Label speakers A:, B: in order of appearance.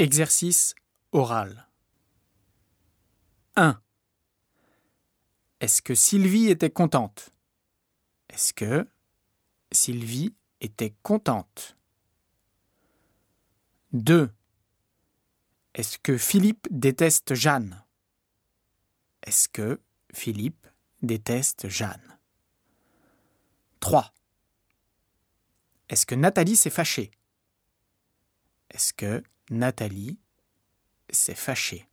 A: Exercice oral. 1. Est-ce que Sylvie était contente? Est-ce que Sylvie était contente? 2. Est-ce que Philippe déteste Jeanne? Est-ce que Philippe déteste Jeanne? 3. Est-ce que Nathalie s'est fâchée? Est-ce que Nathalie s'est fâchée